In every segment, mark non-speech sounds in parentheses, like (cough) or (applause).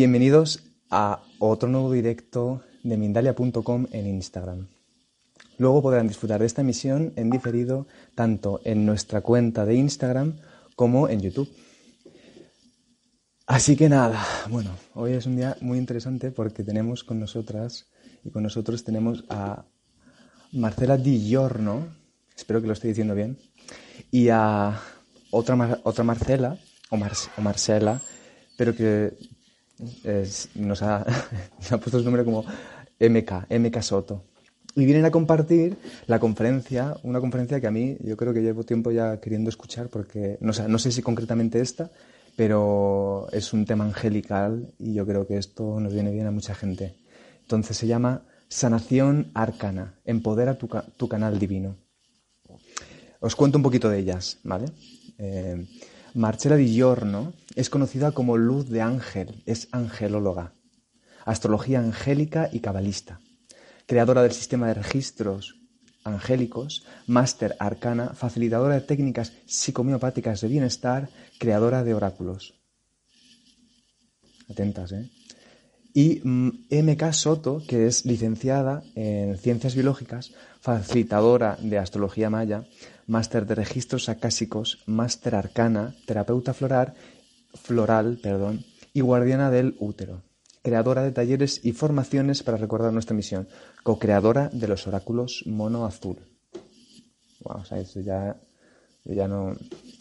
bienvenidos a otro nuevo directo de Mindalia.com en Instagram. Luego podrán disfrutar de esta emisión en diferido tanto en nuestra cuenta de Instagram como en YouTube. Así que nada, bueno, hoy es un día muy interesante porque tenemos con nosotras y con nosotros tenemos a Marcela Di Giorno, espero que lo esté diciendo bien, y a otra, otra Marcela, o, o Marcela, pero que (laughs) nos, ha, puesto su nombre como MK, MK Soto. Y vienen a compartir la conferencia, una conferencia que a mí yo creo que llevo tiempo ya queriendo escuchar porque no, no sé si concretamente esta, pero es un tema angelical y yo creo que esto nos viene bien a mucha gente. Entonces se llama Sanación Arcana, empodera tu, tu canal divino. Os cuento un poquito de ellas, ¿vale? Eh, Marcela Di Giorno es conocida como Luz de Ángel, es angelóloga, astrología angélica y cabalista, creadora del sistema de registros angélicos, máster arcana, facilitadora de técnicas psicomiopáticas de bienestar, creadora de oráculos. Atentas, ¿eh? Y MK mm, Soto, que es licenciada en ciencias biológicas, facilitadora de astrología maya, máster de registros acásicos, máster arcana, terapeuta floral, floral perdón, y guardiana del útero. Creadora de talleres y formaciones para recordar nuestra misión. Co-creadora de los oráculos mono azul. Wow, o sea, ya, ya no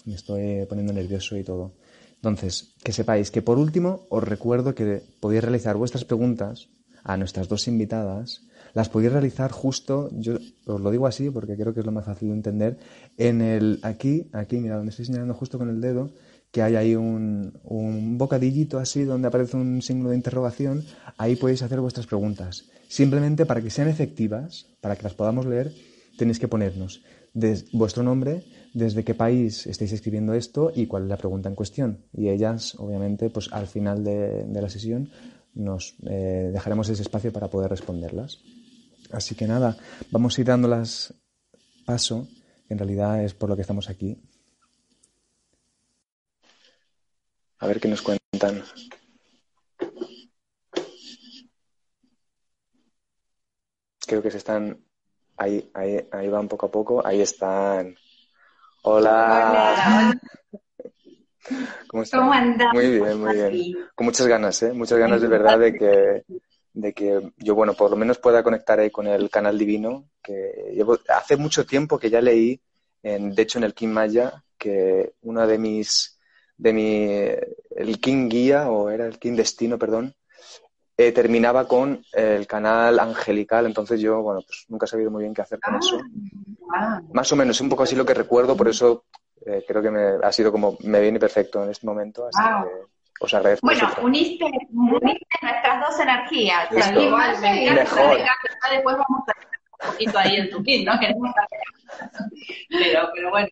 me estoy poniendo nervioso y todo. Entonces, que sepáis que por último os recuerdo que podéis realizar vuestras preguntas a nuestras dos invitadas las podéis realizar justo, yo os lo digo así porque creo que es lo más fácil de entender, en el, aquí, aquí, mira, donde estoy señalando justo con el dedo, que hay ahí un, un bocadillito así donde aparece un signo de interrogación, ahí podéis hacer vuestras preguntas. Simplemente para que sean efectivas, para que las podamos leer, tenéis que ponernos vuestro nombre, desde qué país estáis escribiendo esto y cuál es la pregunta en cuestión. Y ellas, obviamente, pues al final de, la sesión nos eh, dejaremos ese espacio para poder responderlas. Así que nada, vamos a ir dándolas paso, en realidad es por lo que estamos aquí. A ver qué nos cuentan. Creo que se están. Ahí, ahí, ahí van poco a poco. Ahí están. Hola. ¿Cómo están? ¿Cómo andan? Muy bien, muy bien. Con muchas ganas, ¿eh? Muchas ganas de verdad de que, de que yo, bueno, por lo menos pueda conectar ahí con el canal divino, que llevo, hace mucho tiempo que ya leí, en, de hecho en el King Maya, que uno de mis, de mi, el King Guía, o era el King Destino, perdón, eh, terminaba con el canal angelical, entonces yo, bueno, pues nunca he sabido muy bien qué hacer con eso. Ah. Más o menos, es un poco así lo que recuerdo, por eso eh, creo que me, ha sido como, me viene perfecto en este momento, así que os agradezco. Bueno, uniste, nuestras dos energías. Mejor. Después vamos a un poquito ahí en tu kit, ¿no? (laughs) pero, pero bueno,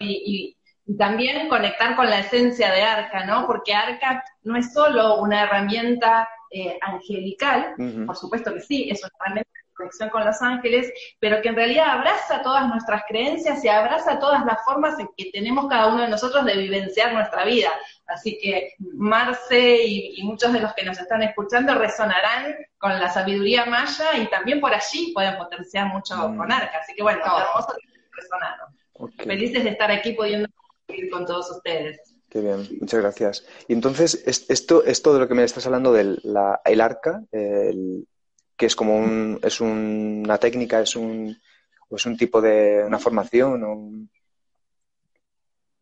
y, y, también conectar con la esencia de Arca, ¿no? Porque Arca no es solo una herramienta eh, angelical, por supuesto que sí, es una herramienta conexión con los ángeles, pero que en realidad abraza todas nuestras creencias y abraza todas las formas en que tenemos cada uno de nosotros de vivenciar nuestra vida. Así que Marce y, muchos de los que nos están escuchando resonarán con la sabiduría maya y también por allí pueden potenciar mucho mm. con Arca. Así que bueno, hermoso resonar. Felices de estar aquí pudiendo ir con todos ustedes. Qué bien, muchas gracias. Y entonces, esto, esto de lo que me estás hablando del el arca, el, que es como un, es una técnica, es un, es un tipo de una formación.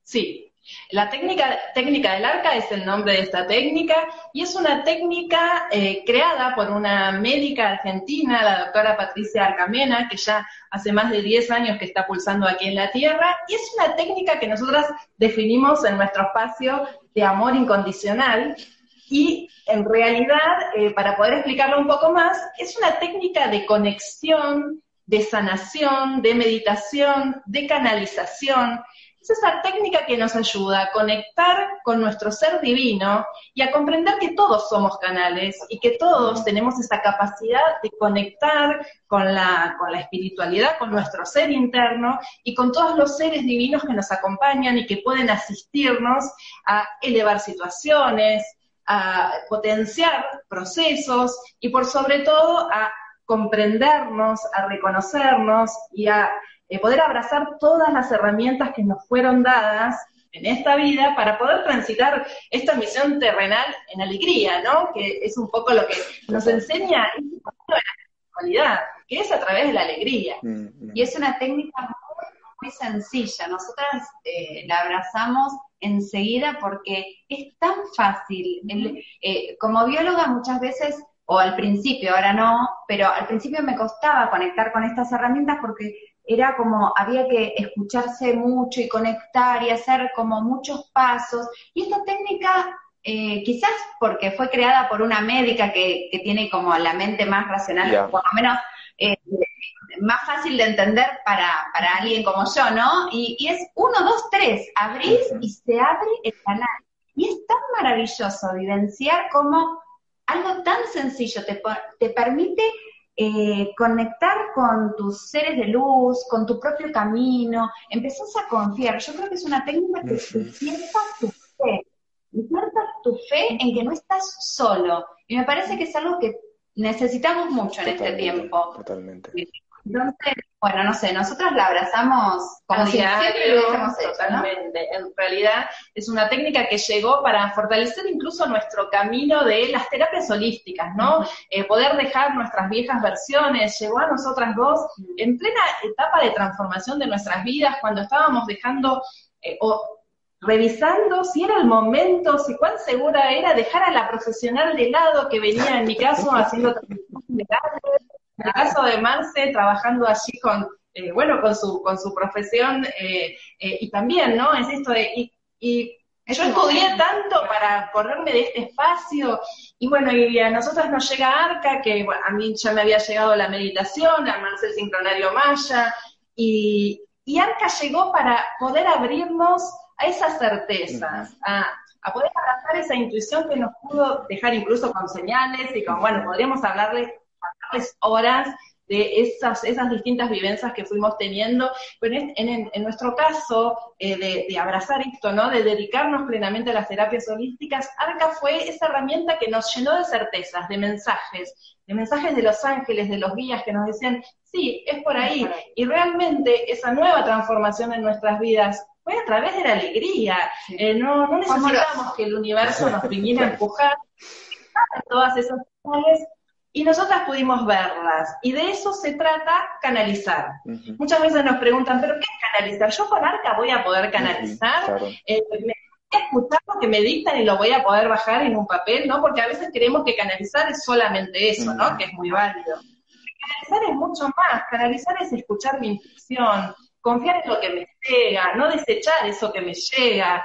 Sí, la técnica, técnica del arca es el nombre de esta técnica y es una técnica eh, creada por una médica argentina, la doctora Patricia Arcamena, que ya hace más de 10 años que está pulsando aquí en la Tierra, y es una técnica que nosotras definimos en nuestro espacio de amor incondicional, y en realidad, eh, para poder explicarlo un poco más, es una técnica de conexión, de sanación, de meditación, de canalización. Es esa técnica que nos ayuda a conectar con nuestro ser divino y a comprender que todos somos canales y que todos tenemos esa capacidad de conectar con la, con la espiritualidad, con nuestro ser interno y con todos los seres divinos que nos acompañan y que pueden asistirnos a elevar situaciones, a potenciar procesos y por sobre todo a comprendernos, a reconocernos y a eh, poder abrazar todas las herramientas que nos fueron dadas en esta vida para poder transitar esta misión terrenal en alegría, ¿no? Que es un poco lo que nos enseña la espiritualidad, que es a través de la alegría. Mm, mm. Y es una técnica muy, sencilla. Nosotras eh, la abrazamos enseguida porque es tan fácil. Eh, como bióloga muchas veces, o al principio, ahora no, pero al principio me costaba conectar con estas herramientas porque era como había que escucharse mucho y conectar y hacer como muchos pasos. Y esta técnica, eh, quizás porque fue creada por una médica que, que tiene como la mente más racional, por lo menos eh, más fácil de entender para, para alguien como yo, ¿no? Y, y es uno, dos, tres, abrís y se abre el canal. Y es tan maravilloso vivenciar cómo algo tan sencillo te, te permite eh, conectar con tus seres de luz, con tu propio camino, empezás a confiar. Yo creo que es una técnica que despierta tu fe, despierta tu fe en que no estás solo. Y me parece que es algo que necesitamos mucho en este tiempo. Totalmente. Entonces, bueno, no sé, nosotros la abrazamos como si siempre lo hubiésemos hecho, Totalmente. En realidad es una técnica que llegó para fortalecer incluso nuestro camino de las terapias holísticas, ¿no? Eh, poder dejar nuestras viejas versiones, llegó a nosotras dos en plena etapa de transformación de nuestras vidas, cuando estábamos dejando eh, o revisando si era el momento, si cuán segura era dejar a la profesional de lado que venía en mi caso haciendo en el caso de Marce, trabajando allí con, eh, bueno, con su, con su profesión, eh, eh, y también, ¿no? Es esto de, y, y yo estudié tanto para correrme de este espacio, y bueno, y a nosotras nos llega Arca, que a mí ya me había llegado la meditación, a Marce el sincronario maya, y, y Arca llegó para poder abrirnos a esas certezas, a, a poder abrazar esa intuición que nos pudo dejar incluso con señales y con, bueno, podríamos horas de esas, esas distintas vivencias que fuimos teniendo. Pero en, nuestro caso, eh, de, abrazar esto, ¿no? De dedicarnos plenamente a las terapias holísticas, Arca fue esa herramienta que nos llenó de certezas, de mensajes, de mensajes de los ángeles, de los guías que nos decían, sí, es por ahí. Y realmente esa nueva transformación en nuestras vidas fue a través de la alegría. Eh, no, no necesitamos que el universo nos viniera a (laughs) empujar todas esas señales y nosotras pudimos verlas. Y de eso se trata canalizar. Muchas veces nos preguntan, ¿pero qué es canalizar? Yo con arca voy a poder canalizar. Eh, me voy a escuchar lo que me dictan y lo voy a poder bajar en un papel, ¿no? Porque a veces creemos que canalizar es solamente eso, ¿no? Que es muy válido. Canalizar es mucho más. Canalizar es escuchar mi intuición, confiar en lo que me llega, no desechar eso que me llega,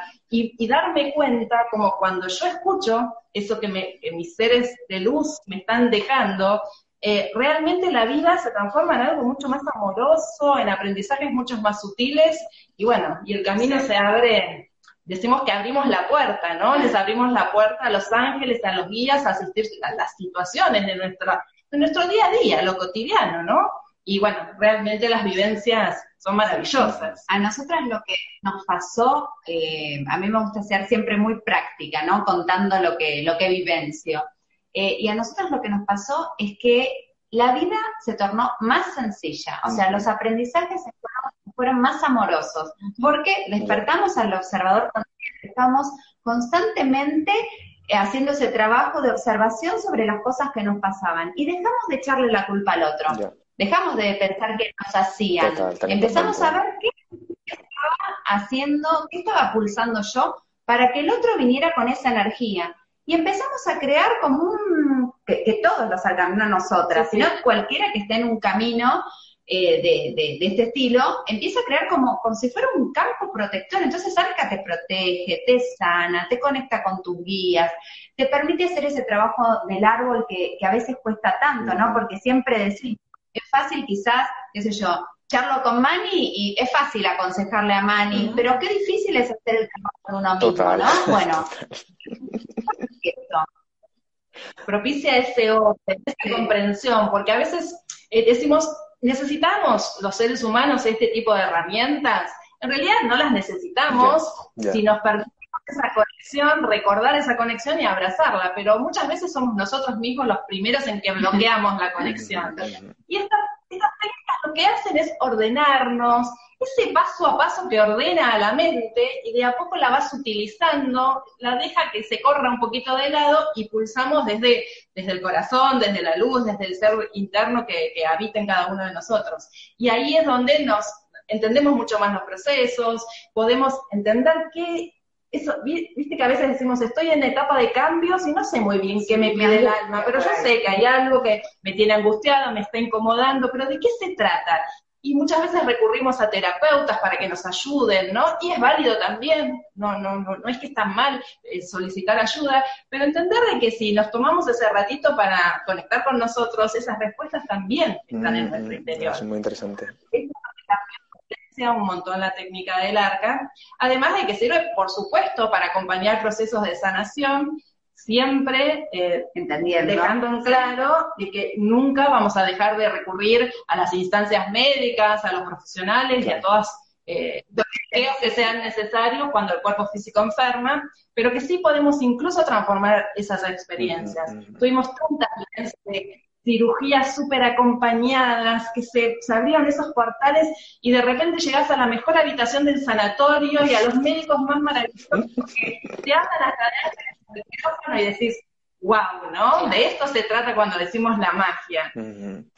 y, darme cuenta como cuando yo escucho eso que, me, mis seres de luz me están dejando, eh, realmente la vida se transforma en algo mucho más amoroso, en aprendizajes mucho más sutiles, y bueno, y el camino se abre, decimos que abrimos la puerta, ¿no? Les abrimos la puerta a los ángeles, a los guías, a asistir a las situaciones de, nuestra, de nuestro día a día, lo cotidiano, ¿no? Y bueno, realmente las vivencias son maravillosas. A nosotras lo que nos pasó, eh, a mí me gusta ser siempre muy práctica, ¿no? Contando lo que, lo que vivencio. Eh, y a nosotras lo que nos pasó es que la vida se tornó más sencilla, o sea, los aprendizajes fueron, más amorosos, porque despertamos al observador consciente, estamos constantemente eh, haciendo ese trabajo de observación sobre las cosas que nos pasaban y dejamos de echarle la culpa al otro. Dejamos de pensar que nos hacían. Empezamos a ver qué estaba haciendo, qué estaba pulsando yo para que el otro viniera con esa energía. Y empezamos a crear como un, que, todos los hagan, no nosotras, sino cualquiera que esté en un camino eh, de, de, este estilo, empieza a crear como, como si fuera un campo protector. Entonces Arca te protege, te sana, te conecta con tus guías, te permite hacer ese trabajo del árbol que, que a veces cuesta tanto, ¿no? Porque siempre decimos, es fácil quizás, qué sé yo, charlo con Mani y es fácil aconsejarle a Mani, pero qué difícil es hacer el trabajo con uno mismo, ¿no? Bueno, propicia ese orden, esa comprensión, porque a veces eh, decimos, necesitamos los seres humanos este tipo de herramientas, en realidad no las necesitamos si nos permitimos esa conexión, recordar esa conexión y abrazarla, pero muchas veces somos nosotros mismos los primeros en que bloqueamos la conexión. (laughs) Y estas, estas técnicas lo que hacen es ordenarnos, ese paso a paso que ordena a la mente y de a poco la vas utilizando, la deja que se corra un poquito de lado y pulsamos desde, desde el corazón, desde la luz, desde el ser interno que, que habita en cada uno de nosotros. Y ahí es donde nos entendemos mucho más los procesos, podemos entender qué, eso, viste que a veces decimos, estoy en etapa de cambios y no sé muy bien qué me pide el alma, pero yo sé que hay algo que me tiene angustiada, me está incomodando, pero ¿de qué se trata? Y muchas veces recurrimos a terapeutas para que nos ayuden, ¿no? Y es válido también, no, no, no, no es que está mal eh, solicitar ayuda, pero entender de que si nos tomamos ese ratito para conectar con nosotros, esas respuestas también están en nuestro mm, interior. Es muy interesante un montón la técnica del arca, además de que sirve, por supuesto, para acompañar procesos de sanación, siempre eh, dejando en claro de que nunca vamos a dejar de recurrir a las instancias médicas, a los profesionales y a todas eh, los que sean necesarios cuando el cuerpo físico enferma, pero que sí podemos incluso transformar esas experiencias. Tuvimos tantas de cirugías súper acompañadas, que se, abrieron esos portales y de repente llegas a la mejor habitación del sanatorio y a los médicos más maravillosos que te hablan hasta y decís, wow, ¿no? De esto se trata cuando decimos la magia.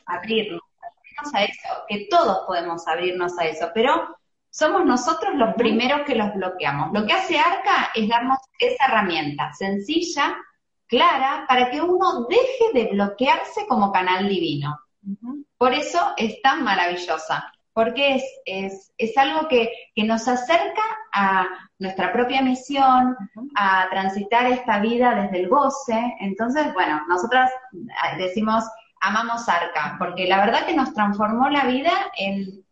Abrirnos, abrirnos a eso, que todos podemos abrirnos a eso, pero somos nosotros los primeros que los bloqueamos. Lo que hace Arca es darnos esa herramienta sencilla, clara para que uno deje de bloquearse como canal divino. Por eso es tan maravillosa, porque es, es, es algo que, que, nos acerca a nuestra propia misión, a transitar esta vida desde el goce. Entonces, bueno, nosotras ah, decimos, amamos Arca, porque la verdad que nos transformó la vida en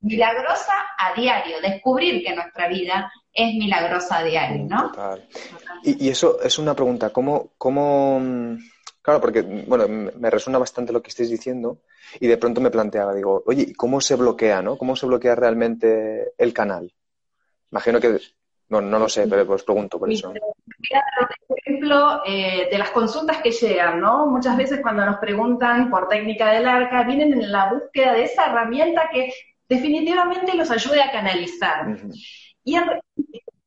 milagrosa a diario, descubrir que nuestra vida es milagrosa a diario, ¿no? Total. Y, eso es una pregunta, ¿cómo, cómo, claro, porque, bueno, me resuena bastante lo que estáis diciendo y de pronto me planteaba, digo, oye, ¿cómo se bloquea, no? ¿Cómo se bloquea realmente el canal? Imagino que, no, no lo sé, pero os pregunto por eso. Por ejemplo, eh, de las consultas que llegan, ¿no? Muchas veces cuando nos preguntan por técnica del arca, vienen en la búsqueda de esa herramienta que definitivamente los ayude a canalizar. Y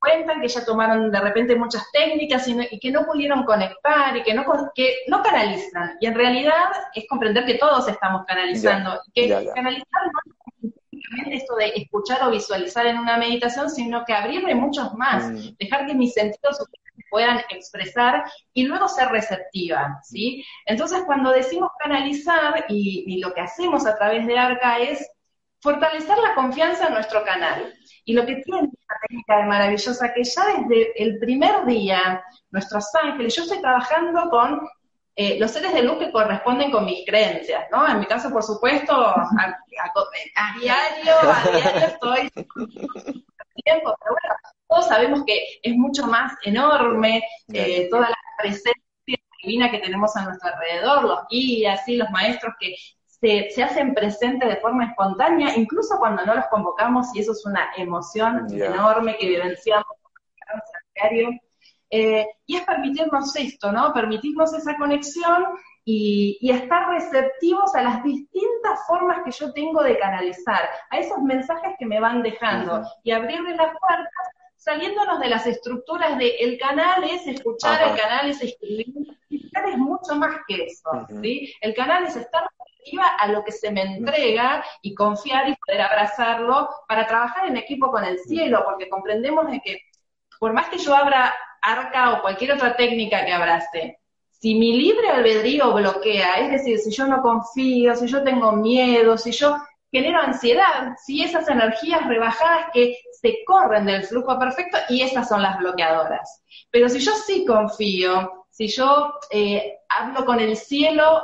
cuentan que ya tomaron de repente muchas técnicas y, que no pudieron conectar y que no, que no canalizan. Y en realidad es comprender que todos estamos canalizando. que canalizar no es simplemente esto de escuchar o visualizar en una meditación, sino que abrirme muchos más, mm. dejar que mis sentidos puedan expresar y luego ser receptiva, ¿sí? Entonces, cuando decimos canalizar y, y lo que hacemos a través de ARCA es fortalecer la confianza en nuestro canal. Y lo que tiene esta técnica de maravillosa, que ya desde el primer día, nuestros ángeles, yo estoy trabajando con eh, los seres de luz que corresponden con mis creencias, ¿no? En mi caso, por supuesto, a, diario, a diario estoy (laughs) tiempo, pero bueno, todos sabemos que es mucho más enorme eh, toda la presencia divina que tenemos a nuestro alrededor, los guías, y los maestros que se, hacen presentes de forma espontánea, incluso cuando no los convocamos, y eso es una emoción enorme que vivenciamos diario. Eh, y es permitirnos esto, ¿no? Permitirnos esa conexión y, estar receptivos a las distintas formas que yo tengo de canalizar, a esos mensajes que me van dejando y abrirle las puertas saliéndonos de las estructuras de el canal es escuchar, el canal es escribir, el canal es mucho más que eso, ¿sí? El canal es estar a lo que se me entrega y confiar y poder abrazarlo para trabajar en equipo con el cielo, porque comprendemos de que por más que yo abra arca o cualquier otra técnica que abrace, si mi libre albedrío bloquea, es decir, si yo no confío, si yo tengo miedo, si yo genero ansiedad, si esas energías rebajadas que se corren del flujo perfecto y esas son las bloqueadoras. Pero si yo sí confío, si yo eh, hablo con el cielo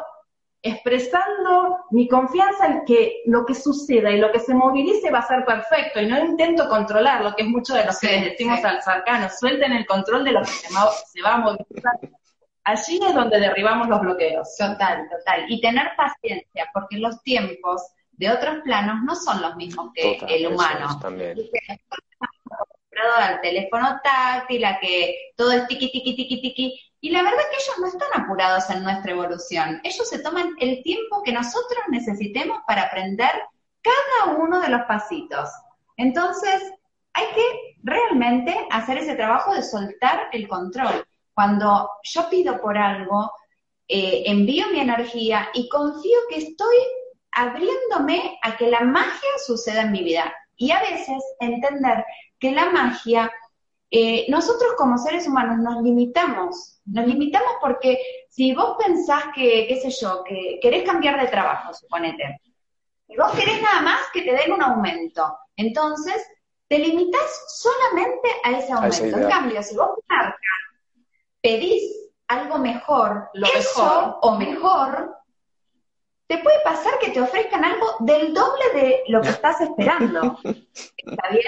expresando mi confianza en que lo que suceda y lo que se movilice va a ser perfecto y no intento controlar lo que es mucho de lo que decimos al cercano, suelten el control de lo que se, va a movilizar. Allí es donde derribamos los bloqueos. Total, total. Y tener paciencia, porque los tiempos de otros planos no son los mismos que el humano. Acostumbrados al teléfono táctil, a que todo es tiqui, tiqui, tiqui, tiqui. Y la verdad que ellos no están apurados en nuestra evolución. Ellos se toman el tiempo que nosotros necesitemos para aprender cada uno de los pasitos. Entonces, hay que realmente hacer ese trabajo de soltar el control. Cuando yo pido por algo, eh, envío mi energía y confío que estoy abriéndome a que la magia suceda en mi vida. Y a veces entender que la magia, eh, nosotros como seres humanos nos limitamos, nos limitamos porque si vos pensás que, qué sé yo, que querés cambiar de trabajo, suponete, y vos querés nada más que te den un aumento, entonces te limitas solamente a ese aumento. en cambio, si vos pedís algo mejor, lo mejor o mejor, te puede pasar que te ofrezcan algo del doble de lo que (laughs) estás esperando. ¿Está bien?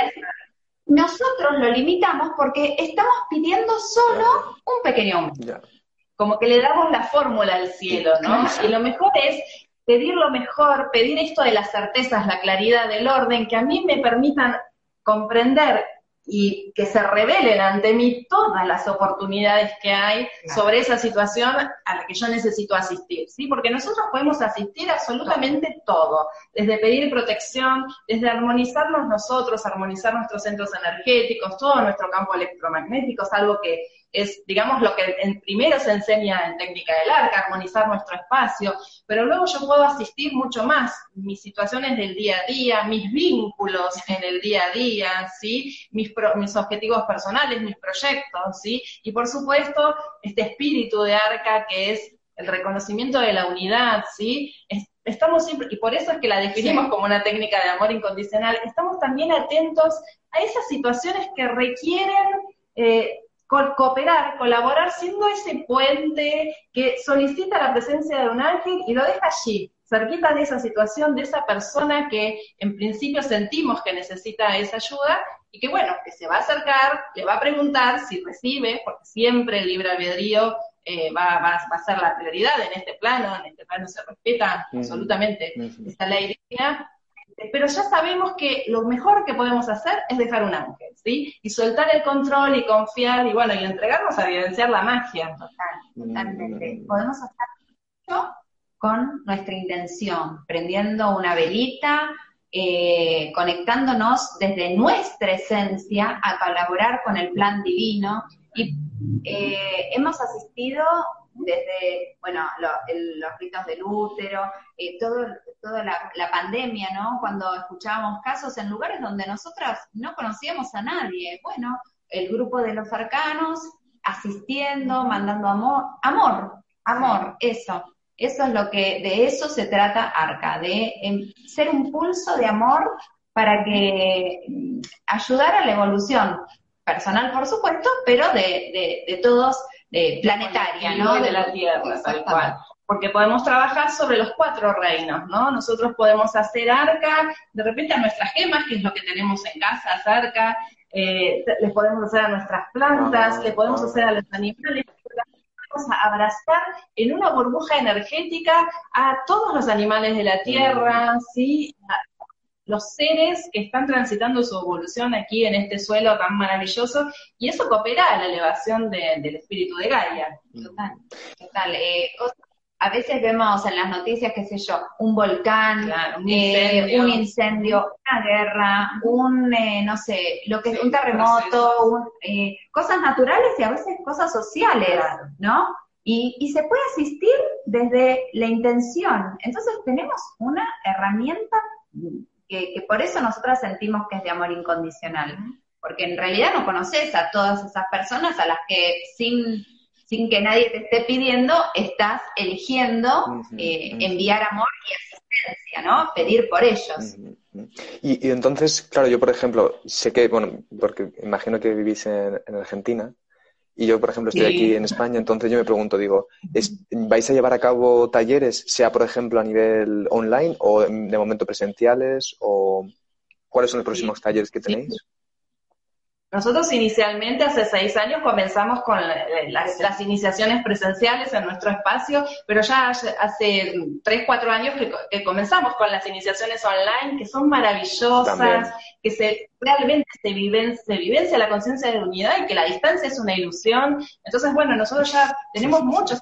Nosotros lo limitamos porque estamos pidiendo solo un pequeño aumento. Como que le damos la fórmula al cielo, ¿no? Y lo mejor es pedir lo mejor, pedir esto de las certezas, la claridad del orden, que a mí me permitan comprender y que se revelen ante mí todas las oportunidades que hay sobre esa situación a la que yo necesito asistir, ¿sí? Porque nosotros podemos asistir absolutamente todo, desde pedir protección, desde armonizarnos nosotros, armonizar nuestros centros energéticos, todo nuestro campo electromagnético, es algo que es, digamos, lo que en primero se enseña en técnica del arca, armonizar nuestro espacio, pero luego yo puedo asistir mucho más, mis situaciones del día a día, mis vínculos en el día a día, ¿sí? Mis, mis objetivos personales, mis proyectos, ¿sí? Y por supuesto, este espíritu de arca que es el reconocimiento de la unidad, ¿sí? estamos siempre, y por eso es que la definimos como una técnica de amor incondicional, estamos también atentos a esas situaciones que requieren eh, cooperar, colaborar, siendo ese puente que solicita la presencia de un ángel y lo deja allí, cerquita de esa situación, de esa persona que en principio sentimos que necesita esa ayuda y que bueno, que se va a acercar, le va a preguntar si recibe, porque siempre el libre albedrío eh, va, va, a ser la prioridad en este plano, en este plano se respeta absolutamente esta ley divina, pero ya sabemos que lo mejor que podemos hacer es dejar un ángel, ¿sí? Y soltar el control y confiar y bueno, y entregarnos a evidenciar la magia. Total, totalmente. Podemos hacer mucho con nuestra intención, prendiendo una velita, eh, conectándonos desde nuestra esencia a colaborar con el plan divino. Y eh, hemos asistido desde, bueno, los ritos del útero, eh, todo, toda la, pandemia, ¿no? Cuando escuchábamos casos en lugares donde nosotras no conocíamos a nadie. Bueno, el grupo de los arcanos asistiendo, mandando amor, amor, amor, eso. Eso es lo que, de eso se trata Arca, de em, ser un pulso de amor para que mm, ayudar a la evolución personal, por supuesto, pero de, de todos de planetaria, ¿no? De la Tierra, tal cual. Porque podemos trabajar sobre los cuatro reinos, ¿no? Nosotros podemos hacer arca, de repente a nuestras gemas, que es lo que tenemos en casa, arca, eh, les podemos hacer a nuestras plantas, le podemos hacer a los animales, podemos abrazar en una burbuja energética a todos los animales de la Tierra, ¿sí? Los seres que están transitando su evolución aquí en este suelo tan maravilloso, y eso coopera a la elevación del espíritu de Gaia. Total, total. Eh, a veces vemos en las noticias, qué sé yo, un volcán, un, eh, incendio. una guerra, un, eh, no sé, lo que un terremoto, cosas naturales y a veces cosas sociales, ¿no? Y, y, se puede asistir desde la intención. Entonces tenemos una herramienta que, por eso nosotras sentimos que es de amor incondicional, porque en realidad no conoces a todas esas personas a las que sin, sin que nadie te esté pidiendo, estás eligiendo eh, enviar amor y asistencia, ¿no? Pedir por ellos. y, entonces, claro, yo por ejemplo, sé que, bueno, porque imagino que vivís en Argentina, y yo, por ejemplo, estoy aquí en España, entonces yo me pregunto, digo, ¿vais a llevar a cabo talleres, sea por ejemplo a nivel online o de momento presenciales? ¿O cuáles son los próximos talleres que tenéis? Nosotros inicialmente hace seis años comenzamos con las, iniciaciones presenciales en nuestro espacio, pero ya hace tres, cuatro años que, comenzamos con las iniciaciones online, que son maravillosas, que se realmente se, viven, se vivencia la conciencia de unidad y que la distancia es una ilusión. Entonces, bueno, nosotros ya tenemos muchos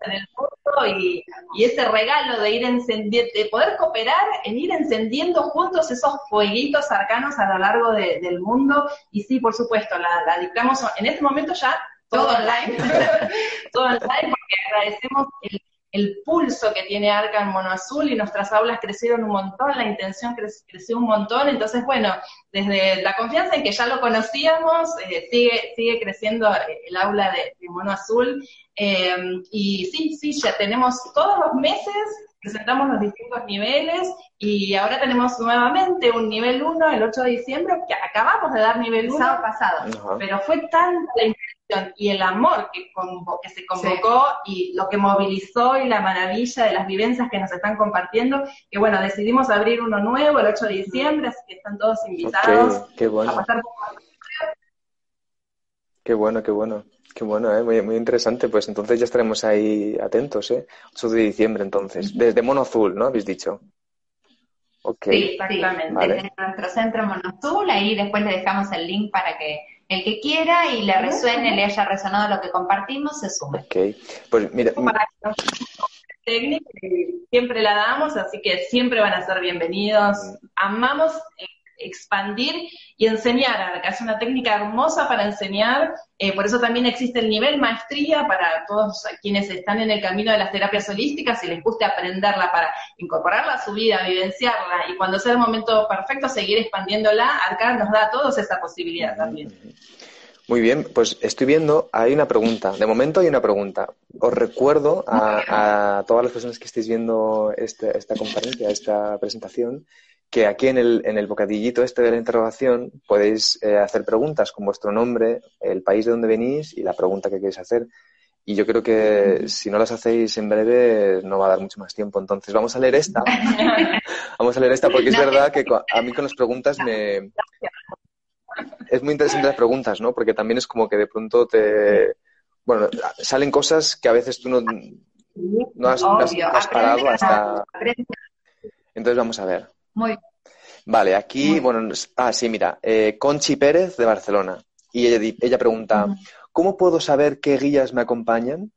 en el mundo y, y ese regalo de ir encendiendo, de poder cooperar en ir encendiendo juntos esos fueguitos arcanos a lo largo del mundo. Y sí, por supuesto, la, la dictamos en este momento ya todo online, (laughs) todo online, porque agradecemos el el pulso que tiene Arca en Mono Azul y nuestras aulas crecieron un montón, la intención creció un montón, entonces bueno, desde la confianza en que ya lo conocíamos, eh, sigue, sigue creciendo el aula de, Mono Azul. Eh, y sí, sí, ya tenemos todos los meses presentamos los distintos niveles y ahora tenemos nuevamente un nivel 1 el 8 de diciembre, que acabamos de dar nivel 1 pasado, pero fue tanta la y el amor que, que se convocó y lo que movilizó y la maravilla de las vivencias que nos están compartiendo, que bueno, decidimos abrir uno nuevo el 8 de diciembre, así que están todos invitados qué bueno. a pasar por... Qué bueno, qué bueno. Qué bueno, ¿eh? muy, muy interesante. Pues entonces ya estaremos ahí atentos, ¿eh? 8 de diciembre, entonces. Desde Mono Azul, ¿no? Habéis dicho. Ok. Sí, exactamente. Desde nuestro centro Mono Azul, ahí después le dejamos el link para que el que quiera y le resuene, le haya resonado lo que compartimos, se sume. Ok. Pues mira. técnica siempre la damos, así que siempre van a ser bienvenidos. Mm. Amamos eh, expandir y enseñar Arca. Es una técnica hermosa para enseñar, eh, por eso también existe el nivel maestría para todos quienes están en el camino de las terapias holísticas y les guste aprenderla para incorporarla a su vida, vivenciarla y cuando sea el momento perfecto seguir expandiéndola, Arca nos da a todos esa posibilidad también. Muy bien, pues estoy viendo, hay una pregunta. De momento hay una pregunta. Os recuerdo a, todas las personas que estéis viendo este, esta conferencia, esta presentación, que aquí en el, en el bocadillito este de la interrogación podéis eh, hacer preguntas con vuestro nombre, el país de donde venís y la pregunta que queréis hacer. Y yo creo que si no las hacéis en breve no va a dar mucho más tiempo. Entonces vamos a leer esta. (laughs) vamos a leer esta porque es verdad que a mí con las preguntas me... Es muy interesante las preguntas, ¿no? Porque también es como que de pronto te... Bueno, salen cosas que a veces tú no, no has, has parado hasta... Entonces vamos a ver. Muy Vale, aquí, bueno, ah, sí, mira, eh, Conchi Pérez de Barcelona. Y ella, ella pregunta, ¿cómo puedo saber qué guías me acompañan?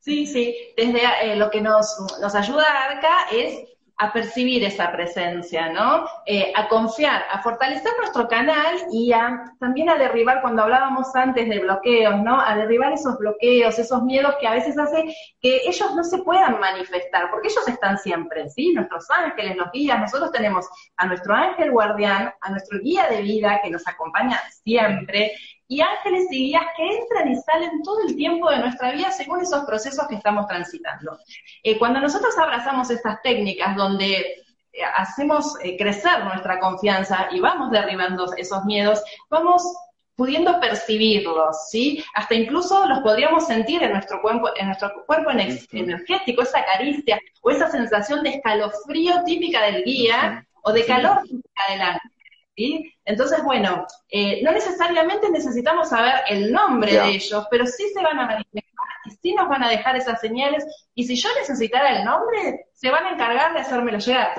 Sí, sí, desde eh, lo que nos, nos ayuda Arca es a percibir esa presencia, ¿no? Eh, a confiar, a fortalecer nuestro canal y a también a derribar, cuando hablábamos antes de bloqueos, ¿no? A derribar esos bloqueos, esos miedos que a veces hace que ellos no se puedan manifestar, porque ellos están siempre, ¿sí? Nuestros ángeles, los guías, nosotros tenemos a nuestro ángel guardián, a nuestro guía de vida que nos acompaña siempre, y ángeles y guías que entran y salen todo el tiempo de nuestra vida según esos procesos que estamos transitando. Eh, cuando nosotros abrazamos estas técnicas donde eh, hacemos eh, crecer nuestra confianza y vamos derribando esos miedos, vamos pudiendo percibirlos, ¿sí? Hasta incluso los podríamos sentir en nuestro cuerpo, en nuestro cuerpo energético, esa caricia o esa sensación de escalofrío típica del guía o de calor típica del ángel. Entonces, bueno, eh, no necesariamente necesitamos saber el nombre de ellos, pero sí se van a manifestar y sí nos van a dejar esas señales. Y si yo necesitara el nombre, se van a encargar de hacérmelo llegar.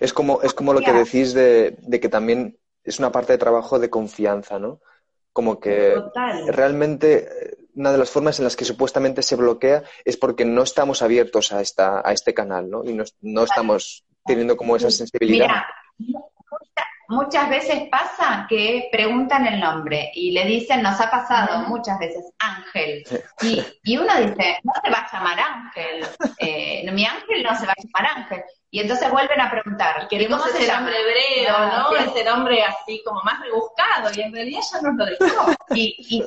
Es como, es como lo que decís de, que también es una parte de trabajo de confianza, ¿no? Como que realmente eh, una de las formas en las que supuestamente se bloquea es porque no estamos abiertos a, esta, a este canal, ¿no? Y no, no estamos teniendo como esa sensibilidad. Muchas veces pasa que preguntan el nombre y le dicen, nos ha pasado muchas veces, Ángel. Y, uno dice, no se va a llamar Ángel, eh, mi Ángel no se va a llamar Ángel. Y entonces vuelven a preguntar. Queremos ¿cómo ese nombre hebreo, ah, ¿no? Ese nombre así como más rebuscado, y en realidad ya nos lo dejó. Y, y, y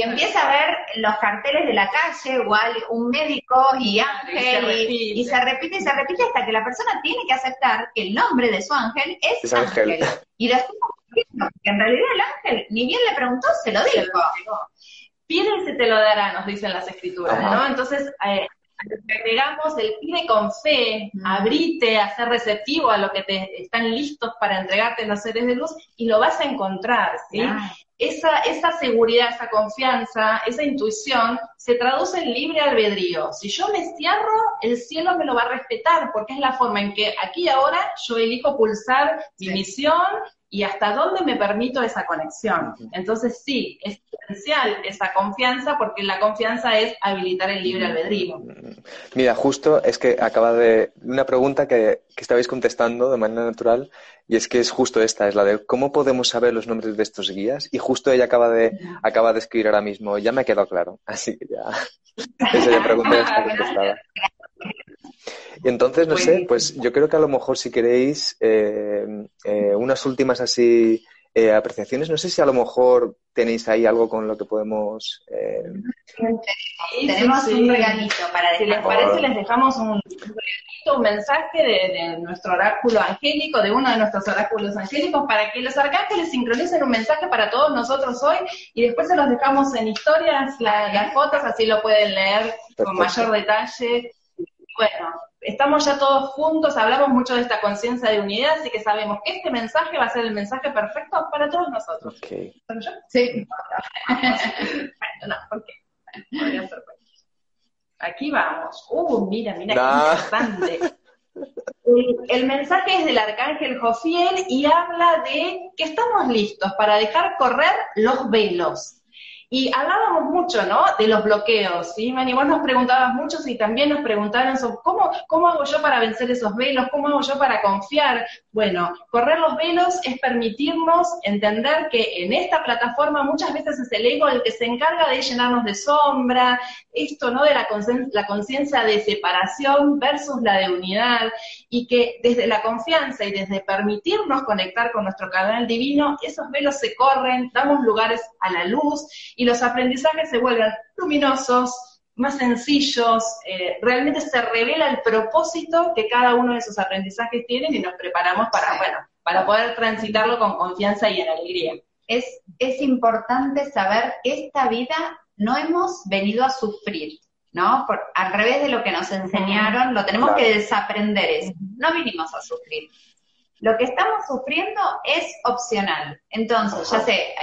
empieza a ver los carteles de la calle, igual un médico y ángel, y, se repite y se repite hasta que la persona tiene que aceptar que el nombre de su ángel es, ángel. Y después, que en realidad el ángel, ni bien le preguntó, se lo dijo. Pide y se te lo dará, nos dicen las escrituras, ¿no? Entonces, eh, agregamos el pide con fe, mm. abrite a ser receptivo a lo que te están listos para entregarte los seres de luz y lo vas a encontrar, ¿sí? Esa, esa seguridad, esa confianza, esa intuición se traduce en libre albedrío. Si yo me cierro, el cielo me lo va a respetar porque es la forma en que aquí y ahora yo elijo pulsar mi misión y hasta dónde me permito esa conexión. Entonces sí, es esencial esa confianza porque la confianza es habilitar el libre albedrío. Mira, justo es que acaba de una pregunta que, que estabais contestando de manera natural y es que es justo esta, es la de cómo podemos saber los nombres de estos guías y justo ella acaba de, acaba de escribir ahora mismo, ya me quedó claro, así que ya, (laughs) esa pregunta ya (laughs) está contestada. Y entonces, no sé, pues yo creo que a lo mejor si queréis eh, eh, unas últimas así eh, apreciaciones, no sé si a lo mejor tenéis ahí algo con lo que podemos... Tenemos un regalito para Si les parece, les dejamos un, regalito, un mensaje de, de, nuestro oráculo angélico, de uno de nuestros oráculos angélicos, para que los arcángeles sincronicen un mensaje para todos nosotros hoy. Y después se los dejamos en historias, las fotos, así lo pueden leer con mayor detalle. Bueno, estamos ya todos juntos, hablamos mucho de esta conciencia de unidad, así que sabemos que este mensaje va a ser el mensaje perfecto para todos nosotros. Okay. yo? Sí. (laughs) no, ¿por qué? Aquí vamos. Uh, mira, mira, qué interesante. El, mensaje es del arcángel Jofiel y habla de que estamos listos para dejar correr los velos. Y hablábamos mucho, ¿no? De los bloqueos, ¿sí? Mani, vos nos preguntabas mucho y también nos preguntaron sobre cómo, cómo hago yo para vencer esos velos, cómo hago yo para confiar. Bueno, correr los velos es permitirnos entender que en esta plataforma muchas veces es el ego el que se encarga de llenarnos de sombra, esto, ¿no? De la conciencia de separación versus la de unidad, y que desde la confianza y desde permitirnos conectar con nuestro canal divino, esos velos se corren, damos lugares a la luz y los aprendizajes se vuelven luminosos, más sencillos, eh, realmente se revela el propósito que cada uno de esos aprendizajes tiene y nos preparamos para, bueno, para poder transitarlo con confianza y en alegría. Es, es importante saber que esta vida no hemos venido a sufrir, ¿no? Por, al revés de lo que nos enseñaron, lo tenemos que desaprender eso. No vinimos a sufrir. Lo que estamos sufriendo es opcional. Entonces, ya sé,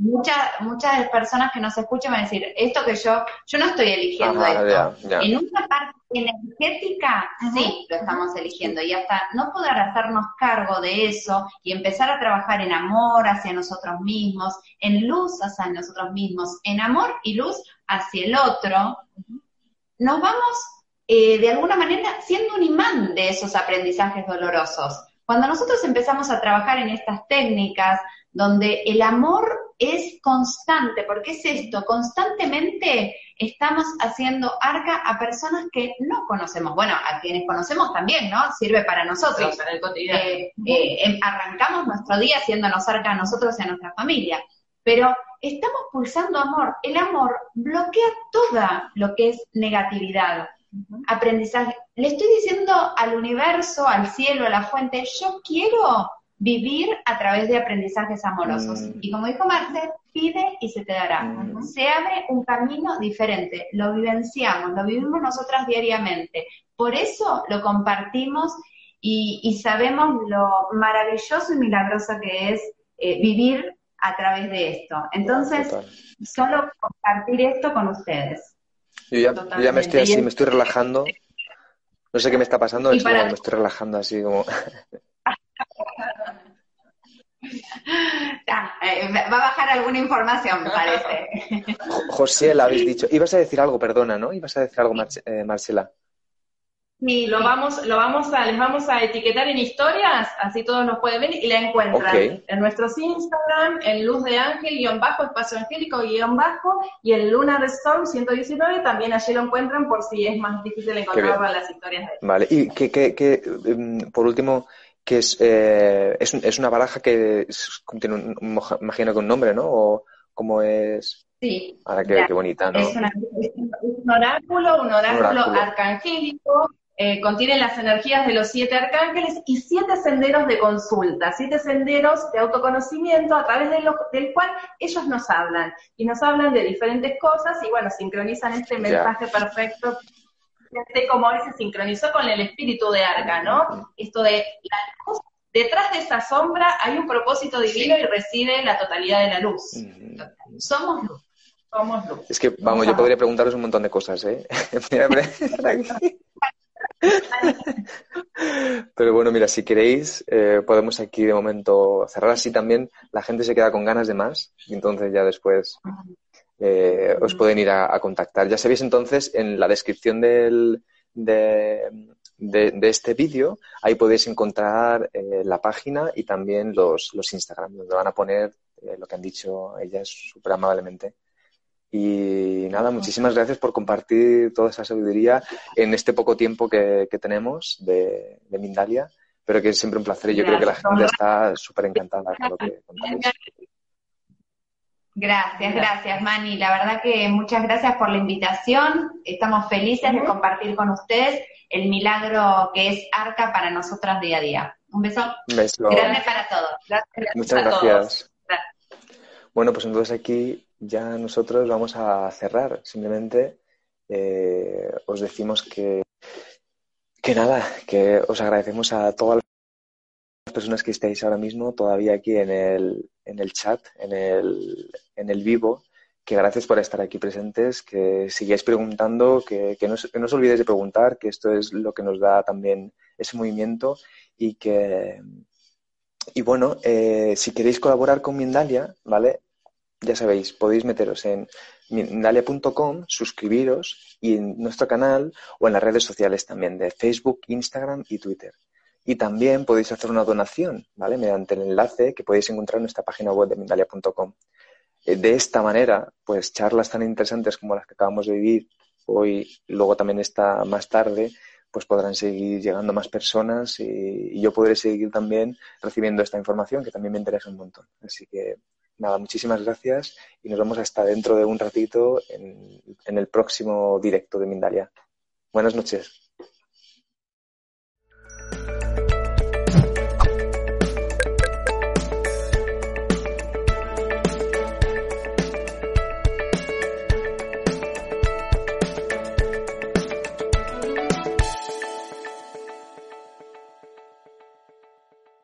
muchas, muchas personas que nos escuchan van a decir, esto que yo, yo no estoy eligiendo esto. En una parte energética, sí, lo estamos eligiendo. Y hasta no poder hacernos cargo de eso y empezar a trabajar en amor hacia nosotros mismos, en luz hacia nosotros mismos, en amor y luz hacia el otro, nos vamos eh, de alguna manera siendo un imán de esos aprendizajes dolorosos. Cuando nosotros empezamos a trabajar en estas técnicas, donde el amor es constante, porque es esto, constantemente estamos haciendo arca a personas que no conocemos. Bueno, a quienes conocemos también, ¿no? Sirve para nosotros. para el cotidiano. Eh, eh, em, arrancamos nuestro día haciéndonos arca a nosotros y a nuestra familia, pero estamos pulsando amor. El amor bloquea toda lo que es negatividad. Aprendizaje. Le estoy diciendo al universo, al cielo, a la fuente, yo quiero vivir a través de aprendizajes amorosos. Mm. Y como dijo Marce, pide y se te dará. Mm. Se abre un camino diferente, lo vivenciamos, lo vivimos nosotras diariamente. Por eso lo compartimos y, sabemos lo maravilloso y milagroso que es eh, vivir a través de esto. Entonces, solo compartir esto con ustedes. Yo ya, me estoy así, me estoy relajando. No sé qué me está pasando, me estoy relajando así como... (laughs) (laughs) Eh, va a bajar alguna información, me parece. José, la habéis dicho. Ibas a decir algo, perdona, ¿no? Ibas a decir algo, eh, Marcela. Sí, lo vamos, lo vamos a, les vamos a etiquetar en historias, así todos nos pueden ver y la encuentran en nuestros Instagram, en Luz de Ángel, guion bajo, espacio angélico, guion bajo, y en Lunar Storm 119 también allí lo encuentran por si es más difícil encontrar las historias de Vale, y que, que, que, em, por último, que es, eh, es, es, una baraja que tiene, un, imagino que un nombre, ¿no? O cómo es... Sí. Ahora qué, bonita, ¿no? Es, un oráculo, un oráculo, arcangélico, eh, contiene las energías de los siete arcángeles y siete senderos de consulta, siete senderos de autoconocimiento a través de del cual ellos nos hablan. Y nos hablan de diferentes cosas y bueno, sincronizan este mensaje perfecto como hoy se sincronizó con el espíritu de Arca, ¿no? Esto de la luz, detrás de esa sombra hay un propósito divino y reside la totalidad de la luz. Somos luz. Somos luz. Es que, vamos, yo podría preguntaros un montón de cosas, ¿eh? (laughs) Pero bueno, mira, si queréis, eh, podemos aquí de momento cerrar así también. La gente se queda con ganas de más y entonces ya después eh, os pueden ir a, contactar. Ya sabéis entonces en la descripción del, de, de, este vídeo, ahí podéis encontrar eh, la página y también los, los Instagram, donde van a poner lo que han dicho ellas súper amablemente. Y nada, muchísimas gracias por compartir toda esa sabiduría en este poco tiempo que, tenemos de, Mindalia, pero que es siempre un placer y yo creo que la gente está súper encantada con lo que contáis. Gracias, gracias, Mani. La verdad que muchas gracias por la invitación. Estamos felices de compartir con ustedes el milagro que es Arca para nosotras día a día. Un beso, grande para todos. Muchas gracias. Bueno, pues entonces aquí ya nosotros vamos a cerrar. Simplemente eh, os decimos que, que nada, que os agradecemos a todas las personas que estáis ahora mismo todavía aquí en el, en el chat, en el, en el vivo, que gracias por estar aquí presentes, que sigáis preguntando, que, que, no, os olvidéis de preguntar, que esto es lo que nos da también ese movimiento y que, y bueno, eh, si queréis colaborar con Mindalia, ¿vale? ya sabéis, podéis meteros en Mindalia.com, suscribiros y en nuestro canal o en las redes sociales también de Facebook, Instagram y Twitter. Y también podéis hacer una donación, ¿vale? Mediante el enlace que podéis encontrar en nuestra página web de Mindalia.com. Eh, de esta manera, pues charlas tan interesantes como las que acabamos de vivir hoy, luego también esta más tarde, pues podrán seguir llegando más personas y, yo podré seguir también recibiendo esta información que también me interesa un montón. Así que nada, muchísimas gracias y nos vemos hasta dentro de un ratito en, en el próximo directo de Mindalia. Buenas noches.